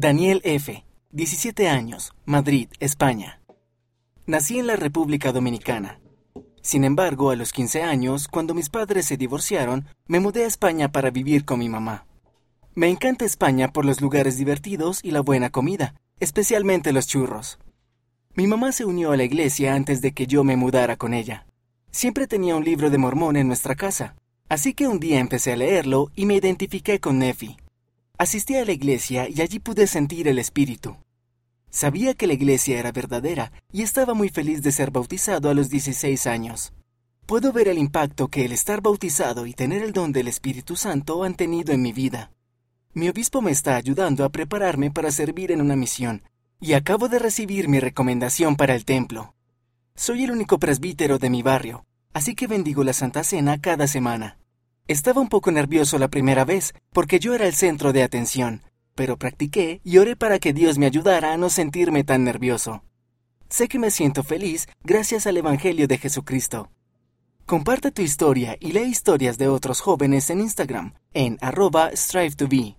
Daniel F., 17 años, Madrid, España. Nací en la República Dominicana. Sin embargo, a los 15 años, cuando mis padres se divorciaron, me mudé a España para vivir con mi mamá. Me encanta España por los lugares divertidos y la buena comida, especialmente los churros. Mi mamá se unió a la iglesia antes de que yo me mudara con ella. Siempre tenía un libro de mormón en nuestra casa, así que un día empecé a leerlo y me identifiqué con Nefi. Asistí a la iglesia y allí pude sentir el espíritu. Sabía que la iglesia era verdadera y estaba muy feliz de ser bautizado a los 16 años. Puedo ver el impacto que el estar bautizado y tener el don del Espíritu Santo han tenido en mi vida. Mi obispo me está ayudando a prepararme para servir en una misión, y acabo de recibir mi recomendación para el templo. Soy el único presbítero de mi barrio, así que bendigo la Santa Cena cada semana. Estaba un poco nervioso la primera vez, porque yo era el centro de atención, pero practiqué y oré para que Dios me ayudara a no sentirme tan nervioso. Sé que me siento feliz gracias al Evangelio de Jesucristo. Comparte tu historia y lee historias de otros jóvenes en Instagram en arroba strive to be.